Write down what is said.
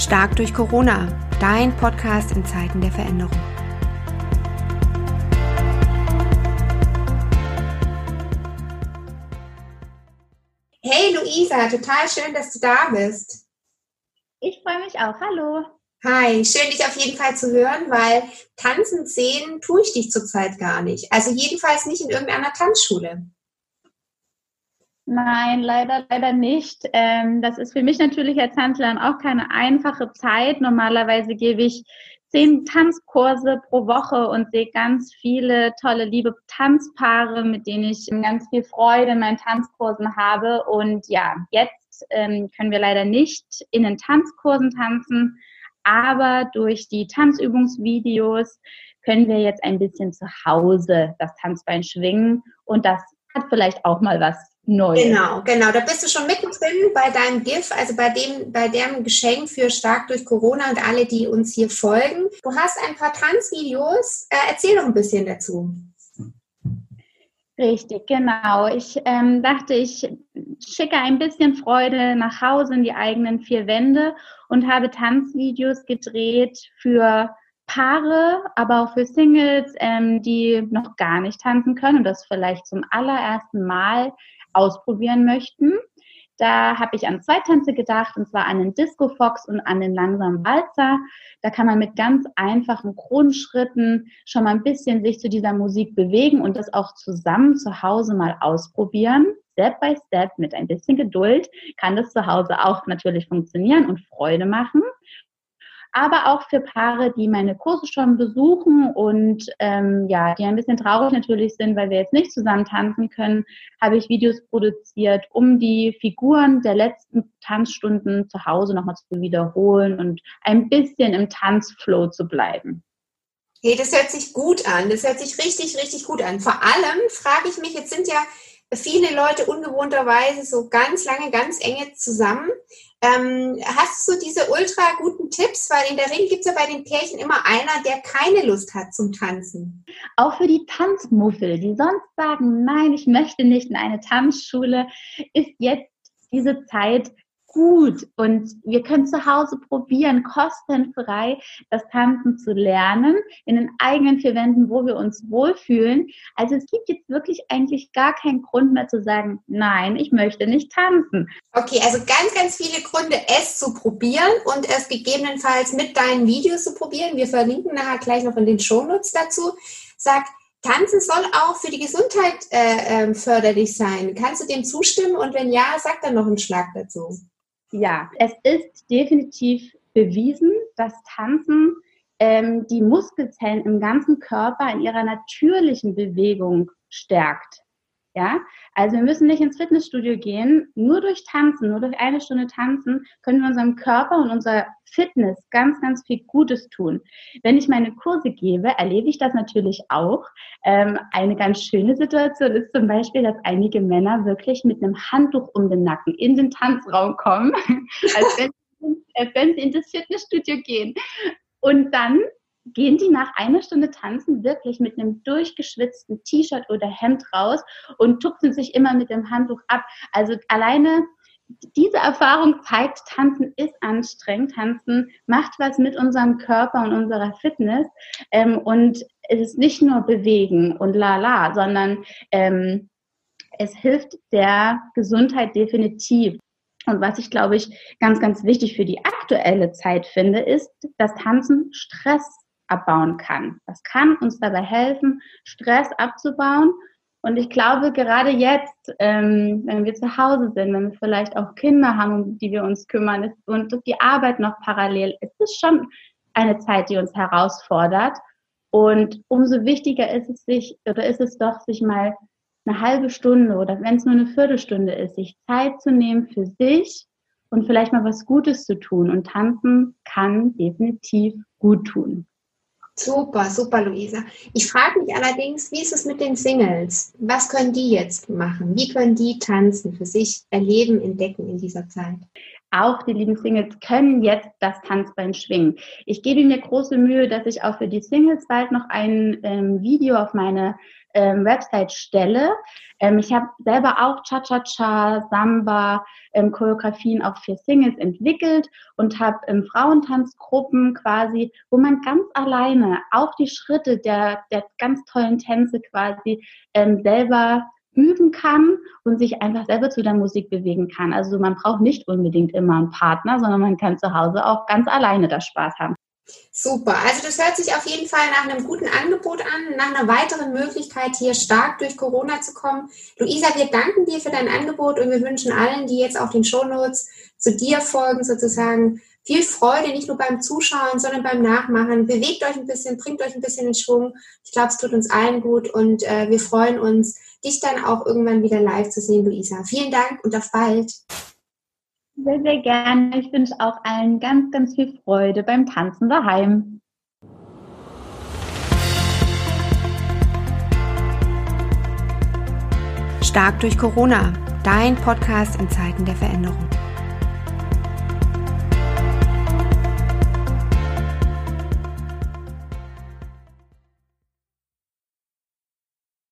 Stark durch Corona, dein Podcast in Zeiten der Veränderung. Hey Luisa, total schön, dass du da bist. Ich freue mich auch. Hallo. Hi, schön dich auf jeden Fall zu hören, weil tanzen sehen tue ich dich zurzeit gar nicht. Also jedenfalls nicht in irgendeiner Tanzschule. Nein, leider, leider nicht. Ähm, das ist für mich natürlich als Tanzlerin auch keine einfache Zeit. Normalerweise gebe ich zehn Tanzkurse pro Woche und sehe ganz viele tolle, liebe Tanzpaare, mit denen ich ganz viel Freude in meinen Tanzkursen habe. Und ja, jetzt ähm, können wir leider nicht in den Tanzkursen tanzen, aber durch die Tanzübungsvideos können wir jetzt ein bisschen zu Hause das Tanzbein schwingen und das hat vielleicht auch mal was Neues. Genau, genau. Da bist du schon mittendrin bei deinem GIF, also bei dem, bei dem Geschenk für stark durch Corona und alle, die uns hier folgen. Du hast ein paar Tanzvideos. Äh, erzähl doch ein bisschen dazu. Richtig, genau. Ich ähm, dachte, ich schicke ein bisschen Freude nach Hause in die eigenen vier Wände und habe Tanzvideos gedreht für Paare, aber auch für Singles, ähm, die noch gar nicht tanzen können und das vielleicht zum allerersten Mal ausprobieren möchten. Da habe ich an zwei Tänze gedacht, und zwar an den Disco Fox und an den langsamen Walzer. Da kann man mit ganz einfachen Grundschritten schon mal ein bisschen sich zu dieser Musik bewegen und das auch zusammen zu Hause mal ausprobieren. Step by Step mit ein bisschen Geduld kann das zu Hause auch natürlich funktionieren und Freude machen aber auch für Paare, die meine Kurse schon besuchen und ähm, ja, die ein bisschen traurig natürlich sind, weil wir jetzt nicht zusammen tanzen können, habe ich Videos produziert, um die Figuren der letzten Tanzstunden zu Hause nochmal zu wiederholen und ein bisschen im Tanzflow zu bleiben. Hey, das hört sich gut an. Das hört sich richtig, richtig gut an. Vor allem frage ich mich, jetzt sind ja viele Leute ungewohnterweise so ganz lange, ganz enge zusammen. Ähm, hast du diese ultra guten Tipps? Weil in der Regel gibt es ja bei den Pärchen immer einer, der keine Lust hat zum Tanzen. Auch für die Tanzmuffel, die sonst sagen, nein, ich möchte nicht in eine Tanzschule, ist jetzt diese Zeit gut und wir können zu Hause probieren, kostenfrei das Tanzen zu lernen, in den eigenen vier Wänden, wo wir uns wohlfühlen. Also es gibt jetzt wirklich eigentlich gar keinen Grund mehr zu sagen, nein, ich möchte nicht tanzen. Okay, also ganz, ganz viele Gründe, es zu probieren und es gegebenenfalls mit deinen Videos zu probieren. Wir verlinken nachher gleich noch in den Shownotes dazu. Sag, Tanzen soll auch für die Gesundheit äh, äh, förderlich sein. Kannst du dem zustimmen? Und wenn ja, sag dann noch einen Schlag dazu. Ja, es ist definitiv bewiesen, dass Tanzen ähm, die Muskelzellen im ganzen Körper in ihrer natürlichen Bewegung stärkt. Ja, also wir müssen nicht ins Fitnessstudio gehen. Nur durch Tanzen, nur durch eine Stunde Tanzen können wir unserem Körper und unserer Fitness ganz, ganz viel Gutes tun. Wenn ich meine Kurse gebe, erlebe ich das natürlich auch. Ähm, eine ganz schöne Situation ist zum Beispiel, dass einige Männer wirklich mit einem Handtuch um den Nacken in den Tanzraum kommen, als wenn, als wenn sie in das Fitnessstudio gehen. Und dann gehen die nach einer Stunde Tanzen wirklich mit einem durchgeschwitzten T-Shirt oder Hemd raus und tupfen sich immer mit dem Handtuch ab. Also alleine diese Erfahrung zeigt, Tanzen ist anstrengend. Tanzen macht was mit unserem Körper und unserer Fitness. Ähm, und es ist nicht nur bewegen und la la, sondern ähm, es hilft der Gesundheit definitiv. Und was ich, glaube ich, ganz, ganz wichtig für die aktuelle Zeit finde, ist, dass Tanzen Stress abbauen kann. Das kann uns dabei helfen, Stress abzubauen. Und ich glaube, gerade jetzt, ähm, wenn wir zu Hause sind, wenn wir vielleicht auch Kinder haben, um die wir uns kümmern ist, und die Arbeit noch parallel, ist es schon eine Zeit, die uns herausfordert. Und umso wichtiger ist es sich, oder ist es doch, sich mal eine halbe Stunde oder wenn es nur eine Viertelstunde ist, sich Zeit zu nehmen für sich und vielleicht mal was Gutes zu tun. Und tanzen kann definitiv gut tun. Super, super, Luisa. Ich frage mich allerdings, wie ist es mit den Singles? Was können die jetzt machen? Wie können die tanzen, für sich erleben, entdecken in dieser Zeit? Auch die lieben Singles können jetzt das Tanzbein schwingen. Ich gebe mir große Mühe, dass ich auch für die Singles bald noch ein ähm, Video auf meine ähm, Website stelle. Ähm, ich habe selber auch Cha-Cha-Cha, Samba, ähm, Choreografien auch für Singles entwickelt und habe ähm, Frauentanzgruppen quasi, wo man ganz alleine auch die Schritte der, der ganz tollen Tänze quasi ähm, selber üben kann und sich einfach selber zu der Musik bewegen kann. Also man braucht nicht unbedingt immer einen Partner, sondern man kann zu Hause auch ganz alleine das Spaß haben. Super, also das hört sich auf jeden Fall nach einem guten Angebot an, nach einer weiteren Möglichkeit, hier stark durch Corona zu kommen. Luisa, wir danken dir für dein Angebot und wir wünschen allen, die jetzt auf den Shownotes zu dir folgen, sozusagen viel Freude, nicht nur beim Zuschauen, sondern beim Nachmachen. Bewegt euch ein bisschen, bringt euch ein bisschen in Schwung. Ich glaube, es tut uns allen gut und äh, wir freuen uns, dich dann auch irgendwann wieder live zu sehen, Luisa. Vielen Dank und auf bald. Sehr, sehr gerne. Ich wünsche auch allen ganz, ganz viel Freude beim Tanzen daheim. Stark durch Corona, dein Podcast in Zeiten der Veränderung.